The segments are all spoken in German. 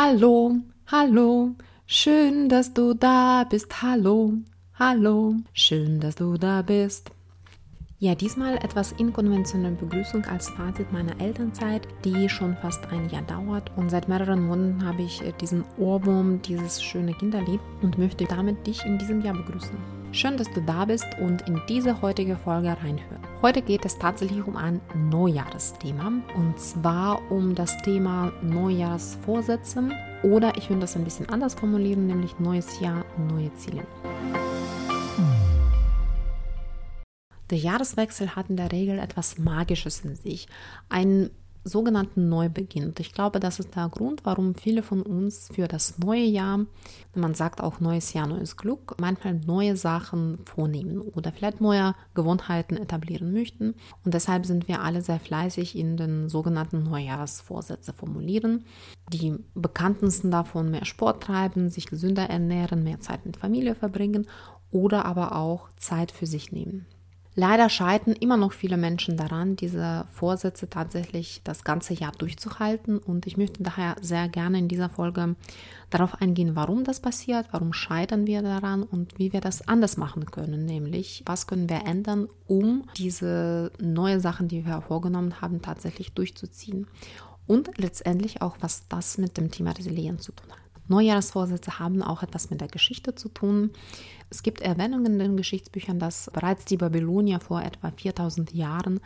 Hallo, hallo, schön, dass du da bist. Hallo, hallo, schön, dass du da bist. Ja, diesmal etwas inkonventionelle Begrüßung als Fazit meiner Elternzeit, die schon fast ein Jahr dauert. Und seit mehreren Monaten habe ich äh, diesen Ohrwurm, dieses schöne Kinderlied und möchte damit dich in diesem Jahr begrüßen. Schön, dass du da bist und in diese heutige Folge reinhören. Heute geht es tatsächlich um ein Neujahresthema und zwar um das Thema Neujahrsvorsätze oder ich würde das ein bisschen anders formulieren, nämlich neues Jahr, neue Ziele. Der Jahreswechsel hat in der Regel etwas Magisches in sich. Ein sogenannten Neubeginn. Und ich glaube, das ist der Grund, warum viele von uns für das neue Jahr, man sagt auch neues Jahr, neues Glück, manchmal neue Sachen vornehmen oder vielleicht neue Gewohnheiten etablieren möchten. Und deshalb sind wir alle sehr fleißig in den sogenannten Neujahrsvorsätze formulieren. Die bekanntesten davon mehr Sport treiben, sich gesünder ernähren, mehr Zeit mit Familie verbringen oder aber auch Zeit für sich nehmen. Leider scheitern immer noch viele Menschen daran, diese Vorsätze tatsächlich das ganze Jahr durchzuhalten. Und ich möchte daher sehr gerne in dieser Folge darauf eingehen, warum das passiert, warum scheitern wir daran und wie wir das anders machen können. Nämlich, was können wir ändern, um diese neuen Sachen, die wir vorgenommen haben, tatsächlich durchzuziehen. Und letztendlich auch, was das mit dem Thema Resilienz zu tun hat. Neujahrsvorsätze haben auch etwas mit der Geschichte zu tun. Es gibt Erwähnungen in den Geschichtsbüchern, dass bereits die Babylonier vor etwa 4000 Jahren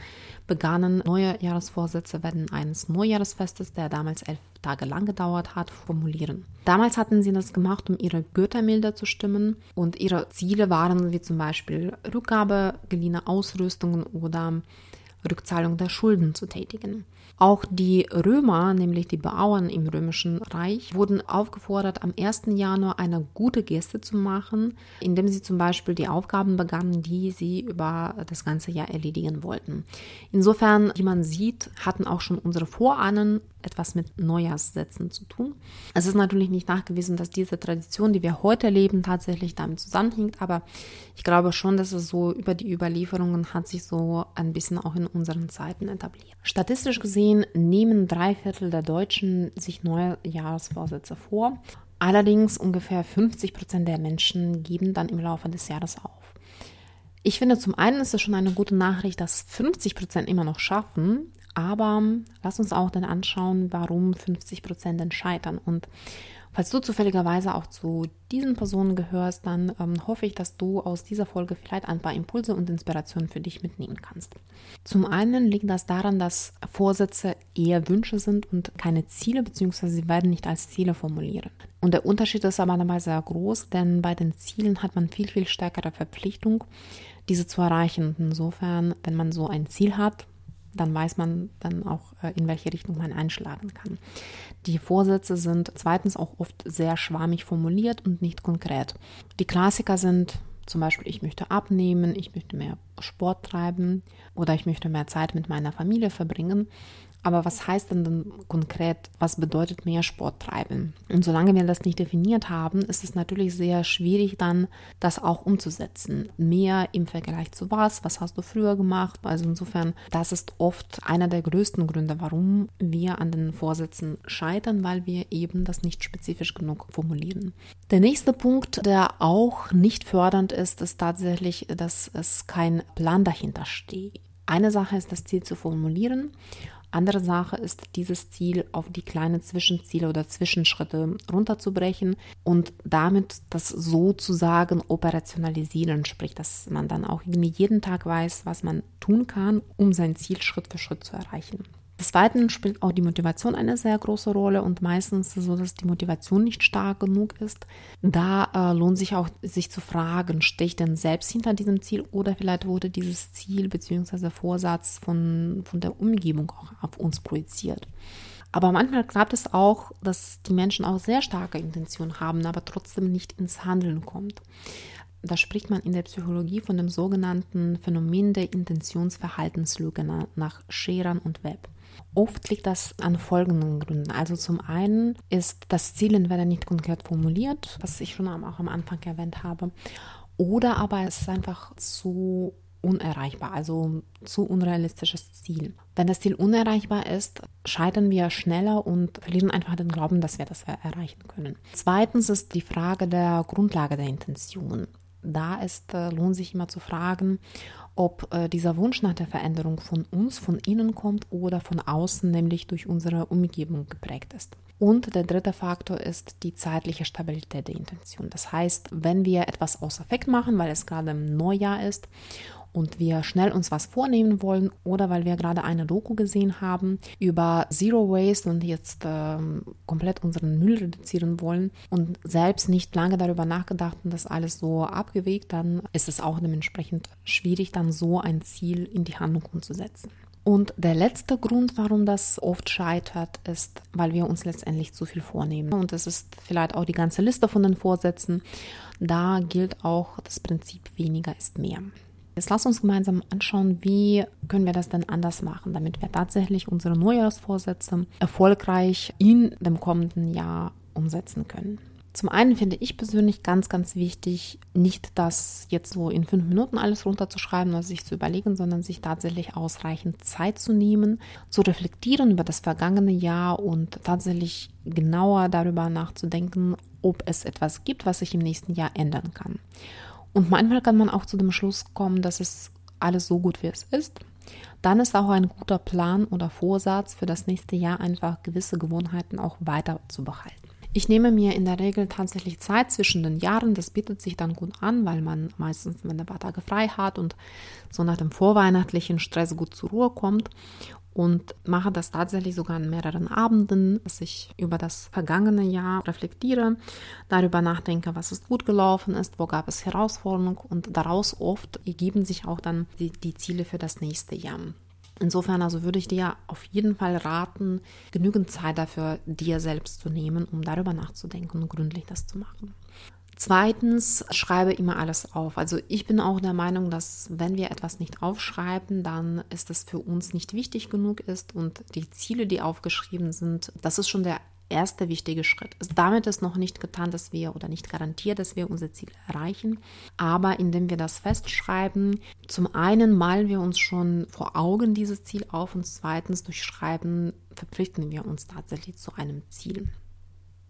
begannen, neue Jahresvorsätze werden eines Neujahresfestes, der damals elf Tage lang gedauert hat, formulieren. Damals hatten sie das gemacht, um ihre Götter milder zu stimmen und ihre Ziele waren wie zum Beispiel Rückgabe geliehener Ausrüstungen oder Rückzahlung der Schulden zu tätigen. Auch die Römer, nämlich die Bauern im römischen Reich, wurden aufgefordert, am 1. Januar eine gute Geste zu machen, indem sie zum Beispiel die Aufgaben begannen, die sie über das ganze Jahr erledigen wollten. Insofern, wie man sieht, hatten auch schon unsere Vorahnen etwas mit Neujahrssätzen zu tun. Es ist natürlich nicht nachgewiesen, dass diese Tradition, die wir heute leben, tatsächlich damit zusammenhängt, aber ich glaube schon, dass es so über die Überlieferungen hat sich so ein bisschen auch in unseren Zeiten etabliert. Statistisch gesehen nehmen drei Viertel der Deutschen sich neue Jahresvorsätze vor. Allerdings ungefähr 50 Prozent der Menschen geben dann im Laufe des Jahres auf. Ich finde, zum einen ist es schon eine gute Nachricht, dass 50 Prozent immer noch schaffen, aber lass uns auch dann anschauen, warum 50 Prozent denn scheitern. Und falls du zufälligerweise auch zu diesen Personen gehörst, dann ähm, hoffe ich, dass du aus dieser Folge vielleicht ein paar Impulse und Inspirationen für dich mitnehmen kannst. Zum einen liegt das daran, dass Vorsätze eher Wünsche sind und keine Ziele, beziehungsweise sie werden nicht als Ziele formuliert. Und der Unterschied ist aber dabei sehr groß, denn bei den Zielen hat man viel, viel stärkere Verpflichtung, diese zu erreichen. Und insofern, wenn man so ein Ziel hat, dann weiß man dann auch, äh, in welche Richtung man einschlagen kann. Die Vorsätze sind zweitens auch oft sehr schwammig formuliert und nicht konkret. Die Klassiker sind zum Beispiel, ich möchte abnehmen, ich möchte mehr Sport treiben oder ich möchte mehr Zeit mit meiner Familie verbringen. Aber was heißt denn dann konkret, was bedeutet mehr Sport treiben? Und solange wir das nicht definiert haben, ist es natürlich sehr schwierig, dann das auch umzusetzen. Mehr im Vergleich zu was? Was hast du früher gemacht? Also insofern, das ist oft einer der größten Gründe, warum wir an den Vorsätzen scheitern, weil wir eben das nicht spezifisch genug formulieren. Der nächste Punkt, der auch nicht fördernd ist, ist tatsächlich, dass es kein Plan dahinter steht. Eine Sache ist, das Ziel zu formulieren andere Sache ist, dieses Ziel auf die kleinen Zwischenziele oder Zwischenschritte runterzubrechen und damit das sozusagen operationalisieren, sprich, dass man dann auch irgendwie jeden Tag weiß, was man tun kann, um sein Ziel Schritt für Schritt zu erreichen. Des Weiteren spielt auch die Motivation eine sehr große Rolle und meistens ist es so, dass die Motivation nicht stark genug ist. Da äh, lohnt sich auch, sich zu fragen, stehe ich denn selbst hinter diesem Ziel oder vielleicht wurde dieses Ziel bzw. Vorsatz von, von der Umgebung auch auf uns projiziert. Aber manchmal klappt es auch, dass die Menschen auch sehr starke Intentionen haben, aber trotzdem nicht ins Handeln kommt. Da spricht man in der Psychologie von dem sogenannten Phänomen der Intentionsverhaltenslüge nach Scherern und Webb. Oft liegt das an folgenden Gründen. Also zum einen ist das Ziel entweder nicht konkret formuliert, was ich schon auch am Anfang erwähnt habe, oder aber es ist einfach zu unerreichbar, also zu unrealistisches Ziel. Wenn das Ziel unerreichbar ist, scheitern wir schneller und verlieren einfach den Glauben, dass wir das erreichen können. Zweitens ist die Frage der Grundlage der Intention. Da ist, äh, lohnt sich immer zu fragen, ob äh, dieser Wunsch nach der Veränderung von uns, von innen kommt oder von außen, nämlich durch unsere Umgebung geprägt ist. Und der dritte Faktor ist die zeitliche Stabilität der Intention. Das heißt, wenn wir etwas aus Effekt machen, weil es gerade im Neujahr ist und wir schnell uns was vornehmen wollen oder weil wir gerade eine Doku gesehen haben über Zero Waste und jetzt ähm, komplett unseren Müll reduzieren wollen und selbst nicht lange darüber nachgedacht und das alles so abgewegt, dann ist es auch dementsprechend schwierig, dann so ein Ziel in die Handlung umzusetzen. Und der letzte Grund, warum das oft scheitert, ist, weil wir uns letztendlich zu viel vornehmen. Und es ist vielleicht auch die ganze Liste von den Vorsätzen. Da gilt auch das Prinzip weniger ist mehr. Jetzt lass uns gemeinsam anschauen, wie können wir das denn anders machen, damit wir tatsächlich unsere Neujahrsvorsätze erfolgreich in dem kommenden Jahr umsetzen können. Zum einen finde ich persönlich ganz, ganz wichtig, nicht das jetzt so in fünf Minuten alles runterzuschreiben oder sich zu überlegen, sondern sich tatsächlich ausreichend Zeit zu nehmen, zu reflektieren über das vergangene Jahr und tatsächlich genauer darüber nachzudenken, ob es etwas gibt, was sich im nächsten Jahr ändern kann. Und manchmal kann man auch zu dem Schluss kommen, dass es alles so gut wie es ist. Dann ist auch ein guter Plan oder Vorsatz für das nächste Jahr einfach gewisse Gewohnheiten auch weiter zu behalten. Ich nehme mir in der Regel tatsächlich Zeit zwischen den Jahren. Das bietet sich dann gut an, weil man meistens, wenn ein paar Tage frei hat und so nach dem vorweihnachtlichen Stress gut zur Ruhe kommt und mache das tatsächlich sogar an mehreren Abenden, dass ich über das vergangene Jahr reflektiere, darüber nachdenke, was ist gut gelaufen ist, wo gab es Herausforderungen und daraus oft ergeben sich auch dann die, die Ziele für das nächste Jahr. Insofern also würde ich dir auf jeden Fall raten, genügend Zeit dafür dir selbst zu nehmen, um darüber nachzudenken und gründlich das zu machen. Zweitens, schreibe immer alles auf. Also ich bin auch der Meinung, dass wenn wir etwas nicht aufschreiben, dann ist es für uns nicht wichtig genug ist und die Ziele, die aufgeschrieben sind, das ist schon der erste wichtige Schritt. Damit ist noch nicht getan, dass wir oder nicht garantiert, dass wir unser Ziel erreichen. Aber indem wir das festschreiben, zum einen malen wir uns schon vor Augen dieses Ziel auf und zweitens durch Schreiben verpflichten wir uns tatsächlich zu einem Ziel.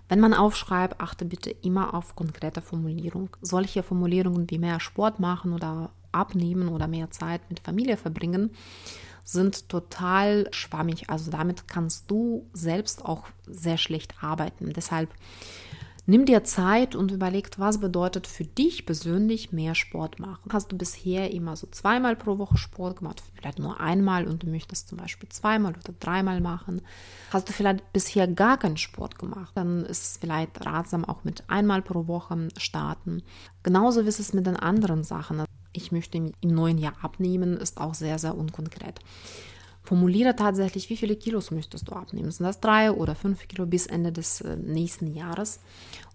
Wenn man aufschreibt, achte bitte immer auf konkrete Formulierung. Solche Formulierungen wie mehr Sport machen oder abnehmen oder mehr Zeit mit Familie verbringen, sind total schwammig. Also damit kannst du selbst auch sehr schlecht arbeiten. Deshalb Nimm dir Zeit und überleg, was bedeutet für dich persönlich mehr Sport machen. Hast du bisher immer so zweimal pro Woche Sport gemacht, vielleicht nur einmal und du möchtest zum Beispiel zweimal oder dreimal machen? Hast du vielleicht bisher gar keinen Sport gemacht? Dann ist es vielleicht ratsam, auch mit einmal pro Woche starten. Genauso wie es mit den anderen Sachen. Ich möchte im neuen Jahr abnehmen, ist auch sehr, sehr unkonkret. Formuliere tatsächlich, wie viele Kilos möchtest du abnehmen. Sind das drei oder fünf Kilo bis Ende des äh, nächsten Jahres?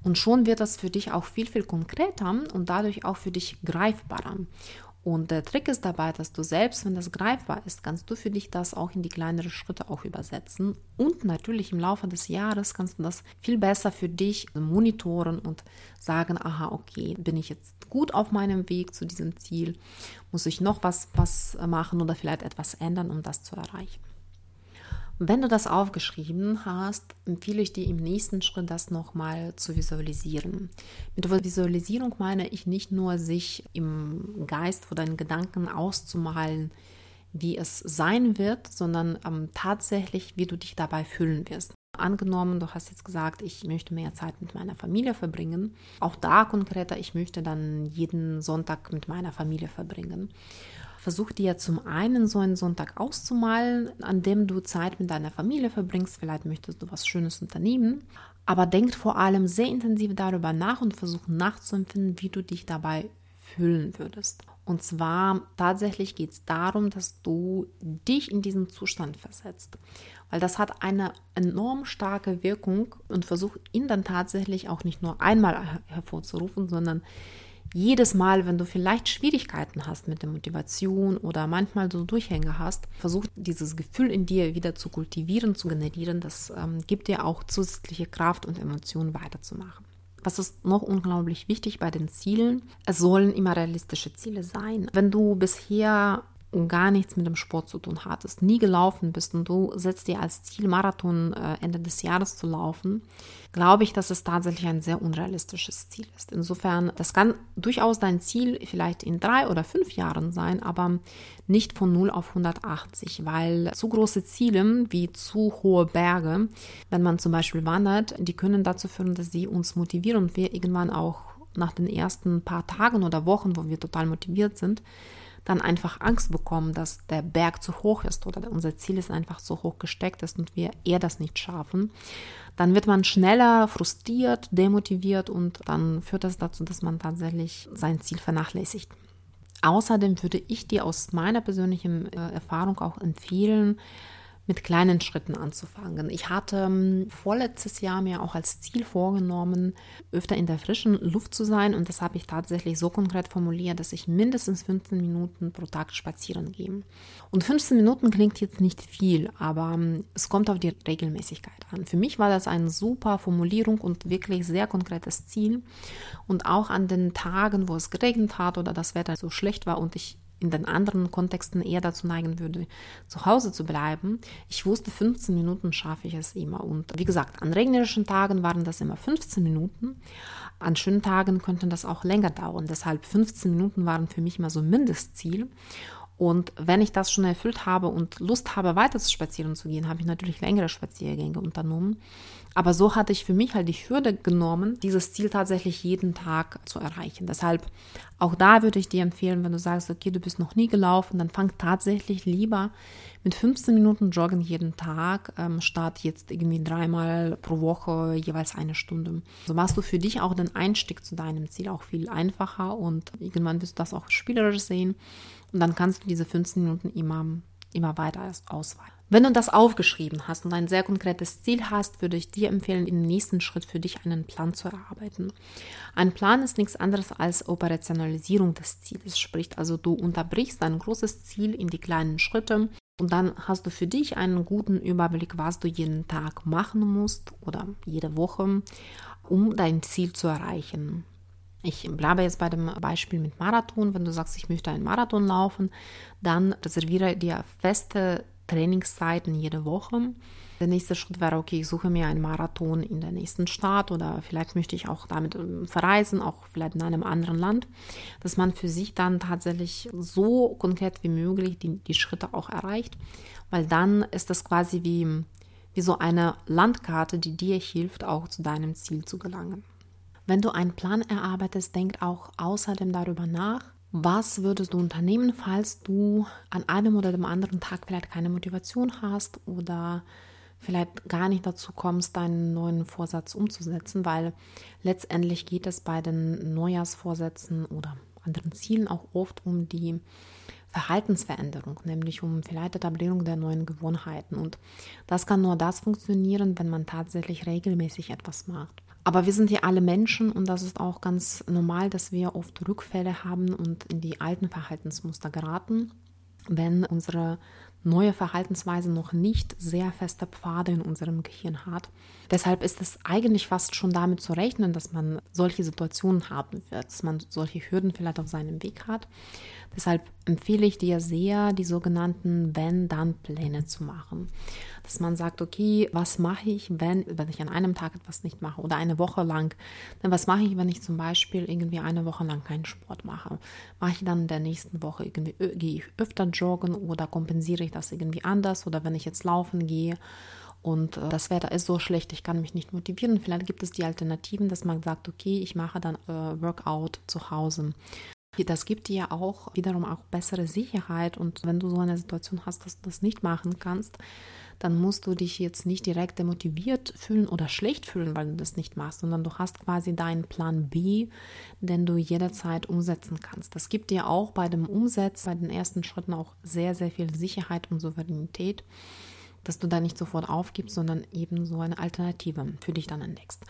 Und schon wird das für dich auch viel, viel konkreter und dadurch auch für dich greifbarer. Und der Trick ist dabei, dass du selbst, wenn das greifbar ist, kannst du für dich das auch in die kleineren Schritte auch übersetzen. Und natürlich im Laufe des Jahres kannst du das viel besser für dich monitoren und sagen, aha, okay, bin ich jetzt gut auf meinem Weg zu diesem Ziel? Muss ich noch was, was machen oder vielleicht etwas ändern, um das zu erreichen? Wenn du das aufgeschrieben hast, empfehle ich dir im nächsten Schritt, das nochmal zu visualisieren. Mit Visualisierung meine ich nicht nur, sich im Geist oder in Gedanken auszumalen, wie es sein wird, sondern ähm, tatsächlich, wie du dich dabei fühlen wirst. Angenommen, du hast jetzt gesagt, ich möchte mehr Zeit mit meiner Familie verbringen. Auch da konkreter, ich möchte dann jeden Sonntag mit meiner Familie verbringen. Versuch dir zum einen so einen Sonntag auszumalen, an dem du Zeit mit deiner Familie verbringst. Vielleicht möchtest du was Schönes unternehmen. Aber denk vor allem sehr intensiv darüber nach und versuch nachzuempfinden, wie du dich dabei fühlen würdest. Und zwar tatsächlich geht es darum, dass du dich in diesen Zustand versetzt. Weil das hat eine enorm starke Wirkung und versuch ihn dann tatsächlich auch nicht nur einmal hervorzurufen, sondern jedes Mal, wenn du vielleicht Schwierigkeiten hast mit der Motivation oder manchmal so Durchhänge hast, versuch dieses Gefühl in dir wieder zu kultivieren, zu generieren. Das ähm, gibt dir auch zusätzliche Kraft und Emotionen weiterzumachen. Was ist noch unglaublich wichtig bei den Zielen? Es sollen immer realistische Ziele sein. Wenn du bisher gar nichts mit dem Sport zu tun hattest, nie gelaufen bist und du setzt dir als Ziel, Marathon äh, Ende des Jahres zu laufen, glaube ich, dass es tatsächlich ein sehr unrealistisches Ziel ist. Insofern, das kann durchaus dein Ziel vielleicht in drei oder fünf Jahren sein, aber nicht von 0 auf 180, weil zu große Ziele wie zu hohe Berge, wenn man zum Beispiel wandert, die können dazu führen, dass sie uns motivieren und wir irgendwann auch nach den ersten paar Tagen oder Wochen, wo wir total motiviert sind, dann einfach Angst bekommen, dass der Berg zu hoch ist oder unser Ziel ist einfach zu hoch gesteckt ist und wir eher das nicht schaffen, dann wird man schneller frustriert, demotiviert und dann führt das dazu, dass man tatsächlich sein Ziel vernachlässigt. Außerdem würde ich dir aus meiner persönlichen äh, Erfahrung auch empfehlen, mit kleinen Schritten anzufangen. Ich hatte ähm, vorletztes Jahr mir auch als Ziel vorgenommen, öfter in der frischen Luft zu sein und das habe ich tatsächlich so konkret formuliert, dass ich mindestens 15 Minuten pro Tag spazieren gehe. Und 15 Minuten klingt jetzt nicht viel, aber ähm, es kommt auf die Regelmäßigkeit an. Für mich war das eine super Formulierung und wirklich sehr konkretes Ziel und auch an den Tagen, wo es geregnet hat oder das Wetter so schlecht war und ich in den anderen Kontexten eher dazu neigen würde, zu Hause zu bleiben. Ich wusste, 15 Minuten schaffe ich es immer. Und wie gesagt, an regnerischen Tagen waren das immer 15 Minuten. An schönen Tagen könnten das auch länger dauern. Deshalb 15 Minuten waren für mich immer so ein Mindestziel. Und wenn ich das schon erfüllt habe und Lust habe, weiter zu spazieren zu gehen, habe ich natürlich längere Spaziergänge unternommen. Aber so hatte ich für mich halt die Hürde genommen, dieses Ziel tatsächlich jeden Tag zu erreichen. Deshalb auch da würde ich dir empfehlen, wenn du sagst, okay, du bist noch nie gelaufen, dann fang tatsächlich lieber mit 15 Minuten Joggen jeden Tag, ähm, statt jetzt irgendwie dreimal pro Woche jeweils eine Stunde. So machst du für dich auch den Einstieg zu deinem Ziel auch viel einfacher und irgendwann wirst du das auch spielerisch sehen und dann kannst du diese 15 Minuten immer, immer weiter ausweiten. Wenn du das aufgeschrieben hast und ein sehr konkretes Ziel hast, würde ich dir empfehlen, im nächsten Schritt für dich einen Plan zu erarbeiten. Ein Plan ist nichts anderes als Operationalisierung des Zieles, sprich also du unterbrichst ein großes Ziel in die kleinen Schritte und dann hast du für dich einen guten Überblick, was du jeden Tag machen musst oder jede Woche, um dein Ziel zu erreichen. Ich bleibe jetzt bei dem Beispiel mit Marathon. Wenn du sagst, ich möchte einen Marathon laufen, dann reserviere dir feste Trainingszeiten jede Woche. Der nächste Schritt wäre, okay, ich suche mir einen Marathon in der nächsten Stadt oder vielleicht möchte ich auch damit ähm, verreisen, auch vielleicht in einem anderen Land, dass man für sich dann tatsächlich so konkret wie möglich die, die Schritte auch erreicht, weil dann ist das quasi wie, wie so eine Landkarte, die dir hilft, auch zu deinem Ziel zu gelangen. Wenn du einen Plan erarbeitest, denk auch außerdem darüber nach, was würdest du unternehmen, falls du an einem oder dem anderen Tag vielleicht keine Motivation hast oder vielleicht gar nicht dazu kommst, deinen neuen Vorsatz umzusetzen, weil letztendlich geht es bei den Neujahrsvorsätzen oder anderen Zielen auch oft um die Verhaltensveränderung, nämlich um vielleicht Etablierung der neuen Gewohnheiten. Und das kann nur das funktionieren, wenn man tatsächlich regelmäßig etwas macht. Aber wir sind ja alle Menschen und das ist auch ganz normal, dass wir oft Rückfälle haben und in die alten Verhaltensmuster geraten, wenn unsere neue Verhaltensweise noch nicht sehr feste Pfade in unserem Gehirn hat. Deshalb ist es eigentlich fast schon damit zu rechnen, dass man solche Situationen haben wird, dass man solche Hürden vielleicht auf seinem Weg hat. Deshalb empfehle ich dir sehr, die sogenannten Wenn-Dann-Pläne zu machen. Dass man sagt, okay, was mache ich, wenn, wenn ich an einem Tag etwas nicht mache oder eine Woche lang? Dann was mache ich, wenn ich zum Beispiel irgendwie eine Woche lang keinen Sport mache? Mache ich dann in der nächsten Woche irgendwie, gehe ich öfter joggen oder kompensiere ich das irgendwie anders? Oder wenn ich jetzt laufen gehe und äh, das Wetter ist so schlecht, ich kann mich nicht motivieren. Vielleicht gibt es die Alternativen, dass man sagt, okay, ich mache dann äh, Workout zu Hause. Das gibt dir auch wiederum auch bessere Sicherheit und wenn du so eine Situation hast, dass du das nicht machen kannst, dann musst du dich jetzt nicht direkt demotiviert fühlen oder schlecht fühlen, weil du das nicht machst, sondern du hast quasi deinen Plan B, den du jederzeit umsetzen kannst. Das gibt dir auch bei dem Umsetzen, bei den ersten Schritten auch sehr, sehr viel Sicherheit und Souveränität, dass du da nicht sofort aufgibst, sondern eben so eine Alternative für dich dann entdeckst.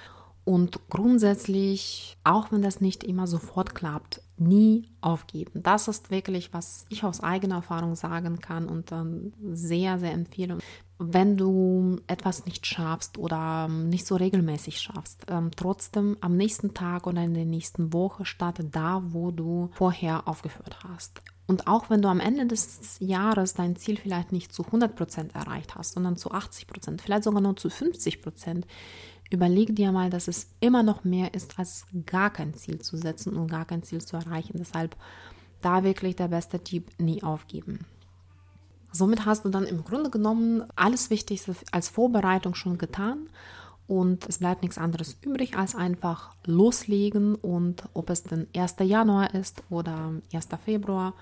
Und grundsätzlich, auch wenn das nicht immer sofort klappt, nie aufgeben. Das ist wirklich, was ich aus eigener Erfahrung sagen kann und dann sehr, sehr empfehle. wenn du etwas nicht schaffst oder nicht so regelmäßig schaffst, ähm, trotzdem am nächsten Tag oder in der nächsten Woche starte da, wo du vorher aufgehört hast. Und auch wenn du am Ende des Jahres dein Ziel vielleicht nicht zu 100% erreicht hast, sondern zu 80%, vielleicht sogar nur zu 50%, überleg dir mal, dass es immer noch mehr ist, als gar kein Ziel zu setzen und gar kein Ziel zu erreichen. Deshalb da wirklich der beste Tipp, nie aufgeben. Somit hast du dann im Grunde genommen alles Wichtigste als Vorbereitung schon getan und es bleibt nichts anderes übrig, als einfach loslegen und ob es denn 1. Januar ist oder 1. Februar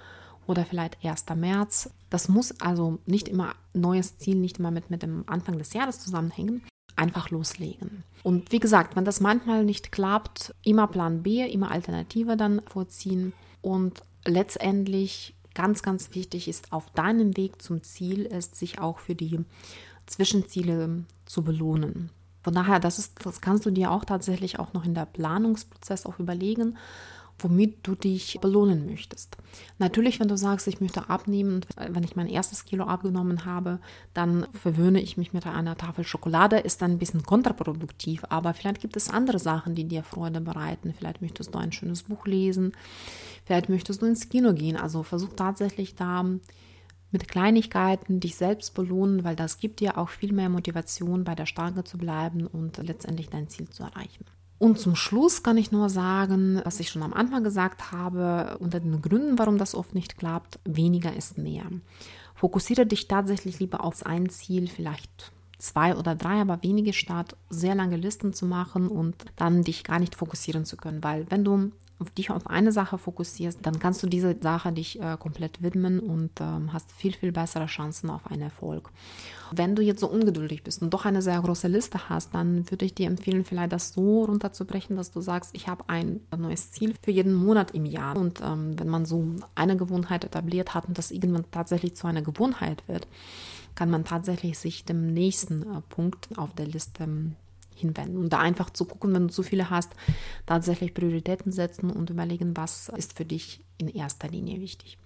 oder vielleicht 1. März. Das muss also nicht immer neues Ziel, nicht immer mit, mit dem Anfang des Jahres zusammenhängen. Einfach loslegen. Und wie gesagt, wenn das manchmal nicht klappt, immer Plan B, immer Alternative dann vorziehen und letztendlich ganz, ganz wichtig ist, auf deinem Weg zum Ziel ist, sich auch für die Zwischenziele zu belohnen. Von daher, das, ist, das kannst du dir auch tatsächlich auch noch in der Planungsprozess auch überlegen, womit du dich belohnen möchtest. Natürlich, wenn du sagst, ich möchte abnehmen, wenn ich mein erstes Kilo abgenommen habe, dann verwöhne ich mich mit einer Tafel Schokolade, ist dann ein bisschen kontraproduktiv, aber vielleicht gibt es andere Sachen, die dir Freude bereiten. Vielleicht möchtest du ein schönes Buch lesen, vielleicht möchtest du ins Kino gehen. Also versuch tatsächlich da mit Kleinigkeiten dich selbst belohnen, weil das gibt dir auch viel mehr Motivation, bei der Stange zu bleiben und letztendlich dein Ziel zu erreichen. Und zum Schluss kann ich nur sagen, was ich schon am Anfang gesagt habe, unter den Gründen, warum das oft nicht klappt, weniger ist mehr. Fokussiere dich tatsächlich lieber auf ein Ziel, vielleicht zwei oder drei, aber wenige statt sehr lange Listen zu machen und dann dich gar nicht fokussieren zu können. Weil wenn du dich auf eine Sache fokussierst, dann kannst du diese Sache dich äh, komplett widmen und ähm, hast viel, viel bessere Chancen auf einen Erfolg. Wenn du jetzt so ungeduldig bist und doch eine sehr große Liste hast, dann würde ich dir empfehlen, vielleicht das so runterzubrechen, dass du sagst, ich habe ein neues Ziel für jeden Monat im Jahr. Und ähm, wenn man so eine Gewohnheit etabliert hat und das irgendwann tatsächlich zu einer Gewohnheit wird, kann man tatsächlich sich dem nächsten äh, Punkt auf der Liste ähm, hinwenden. Und da einfach zu gucken, wenn du zu viele hast, tatsächlich Prioritäten setzen und überlegen, was ist für dich in erster Linie wichtig.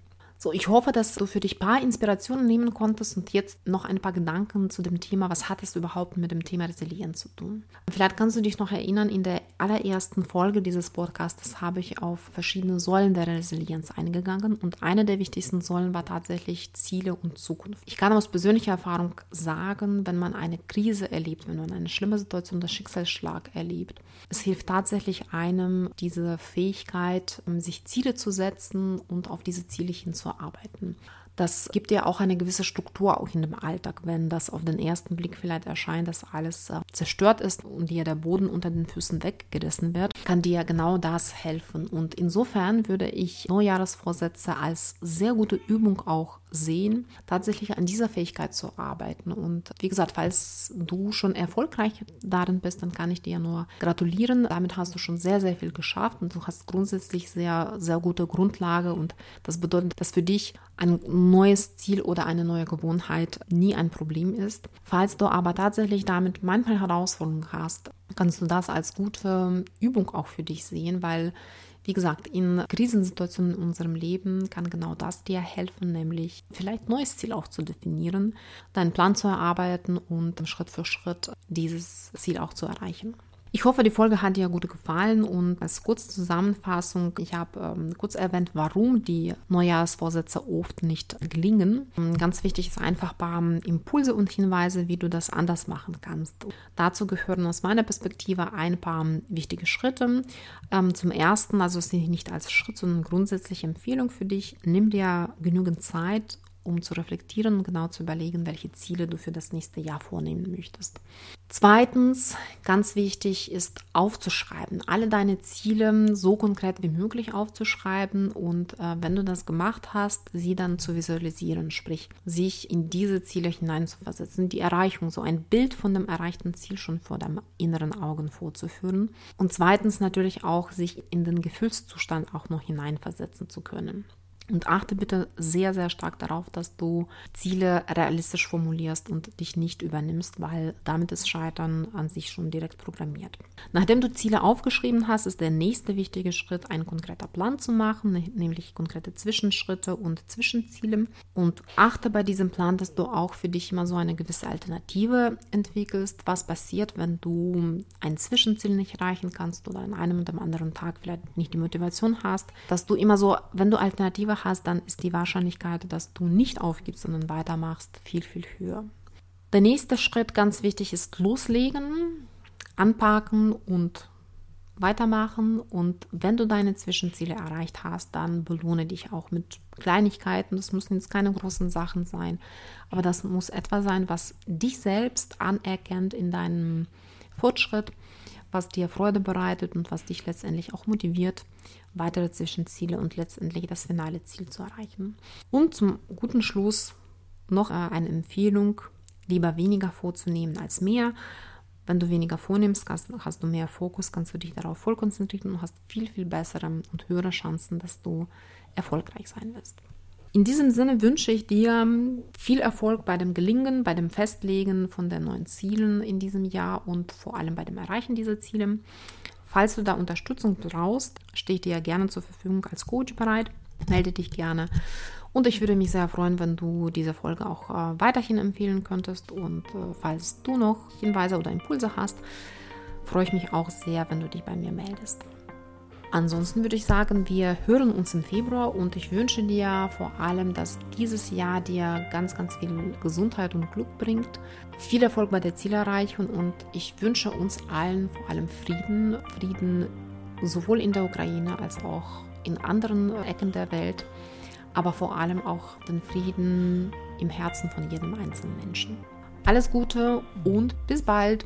So, ich hoffe, dass du für dich ein paar Inspirationen nehmen konntest und jetzt noch ein paar Gedanken zu dem Thema, was hat es überhaupt mit dem Thema Resilienz zu tun. Vielleicht kannst du dich noch erinnern, in der allerersten Folge dieses Podcasts habe ich auf verschiedene Säulen der Resilienz eingegangen und eine der wichtigsten Säulen war tatsächlich Ziele und Zukunft. Ich kann aus persönlicher Erfahrung sagen, wenn man eine Krise erlebt, wenn man eine schlimme Situation, das Schicksalsschlag erlebt, es hilft tatsächlich einem diese Fähigkeit, sich Ziele zu setzen und auf diese Ziele hinzuarbeiten arbeiten. Das gibt dir auch eine gewisse Struktur auch in dem Alltag, wenn das auf den ersten Blick vielleicht erscheint, dass alles äh, zerstört ist und dir der Boden unter den Füßen weggerissen wird, kann dir genau das helfen. Und insofern würde ich Neujahresvorsätze als sehr gute Übung auch sehen, tatsächlich an dieser Fähigkeit zu arbeiten. Und wie gesagt, falls du schon erfolgreich darin bist, dann kann ich dir nur gratulieren. Damit hast du schon sehr, sehr viel geschafft und du hast grundsätzlich sehr, sehr gute Grundlage. Und das bedeutet, dass für dich ein neues Ziel oder eine neue Gewohnheit nie ein Problem ist. Falls du aber tatsächlich damit manchmal Herausforderungen hast, kannst du das als gute Übung auch für dich sehen, weil wie gesagt, in Krisensituationen in unserem Leben kann genau das dir helfen, nämlich vielleicht ein neues Ziel auch zu definieren, deinen Plan zu erarbeiten und Schritt für Schritt dieses Ziel auch zu erreichen. Ich hoffe, die Folge hat dir gut gefallen und als kurze Zusammenfassung, ich habe ähm, kurz erwähnt, warum die Neujahrsvorsätze oft nicht gelingen. Ähm, ganz wichtig ist einfach ein paar Impulse und Hinweise, wie du das anders machen kannst. Dazu gehören aus meiner Perspektive ein paar wichtige Schritte. Ähm, zum ersten, also es ist nicht als Schritt, sondern grundsätzliche Empfehlung für dich, nimm dir genügend Zeit, um zu reflektieren und genau zu überlegen, welche Ziele du für das nächste Jahr vornehmen möchtest. Zweitens, ganz wichtig ist aufzuschreiben, alle deine Ziele so konkret wie möglich aufzuschreiben und äh, wenn du das gemacht hast, sie dann zu visualisieren, sprich sich in diese Ziele hineinzuversetzen, die Erreichung, so ein Bild von dem erreichten Ziel schon vor deinem inneren Augen vorzuführen und zweitens natürlich auch sich in den Gefühlszustand auch noch hineinversetzen zu können. Und achte bitte sehr, sehr stark darauf, dass du Ziele realistisch formulierst und dich nicht übernimmst, weil damit ist Scheitern an sich schon direkt programmiert. Nachdem du Ziele aufgeschrieben hast, ist der nächste wichtige Schritt, ein konkreter Plan zu machen, nämlich konkrete Zwischenschritte und Zwischenziele. Und achte bei diesem Plan, dass du auch für dich immer so eine gewisse Alternative entwickelst. Was passiert, wenn du ein Zwischenziel nicht erreichen kannst oder an einem und am anderen Tag vielleicht nicht die Motivation hast, dass du immer so, wenn du Alternative hast, dann ist die Wahrscheinlichkeit, dass du nicht aufgibst, sondern weitermachst, viel, viel höher. Der nächste Schritt, ganz wichtig, ist loslegen, anpacken und weitermachen. Und wenn du deine Zwischenziele erreicht hast, dann belohne dich auch mit Kleinigkeiten. Das müssen jetzt keine großen Sachen sein, aber das muss etwas sein, was dich selbst anerkennt in deinem Fortschritt, was dir Freude bereitet und was dich letztendlich auch motiviert, weitere Zwischenziele und letztendlich das finale Ziel zu erreichen. Und zum guten Schluss noch äh, eine Empfehlung, lieber weniger vorzunehmen als mehr. Wenn du weniger vornimmst, hast, hast, du mehr Fokus, kannst du dich darauf voll konzentrieren und hast viel, viel bessere und höhere Chancen, dass du erfolgreich sein wirst. In diesem Sinne wünsche ich dir viel Erfolg bei dem Gelingen, bei dem Festlegen von den neuen Zielen in diesem Jahr und vor allem bei dem Erreichen dieser Ziele. Falls du da Unterstützung brauchst, stehe ich dir gerne zur Verfügung als Coach bereit. Melde dich gerne. Und ich würde mich sehr freuen, wenn du diese Folge auch äh, weiterhin empfehlen könntest. Und äh, falls du noch Hinweise oder Impulse hast, freue ich mich auch sehr, wenn du dich bei mir meldest. Ansonsten würde ich sagen, wir hören uns im Februar und ich wünsche dir vor allem, dass dieses Jahr dir ganz, ganz viel Gesundheit und Glück bringt. Viel Erfolg bei der Zielerreichung und ich wünsche uns allen vor allem Frieden. Frieden sowohl in der Ukraine als auch in anderen Ecken der Welt, aber vor allem auch den Frieden im Herzen von jedem einzelnen Menschen. Alles Gute und bis bald!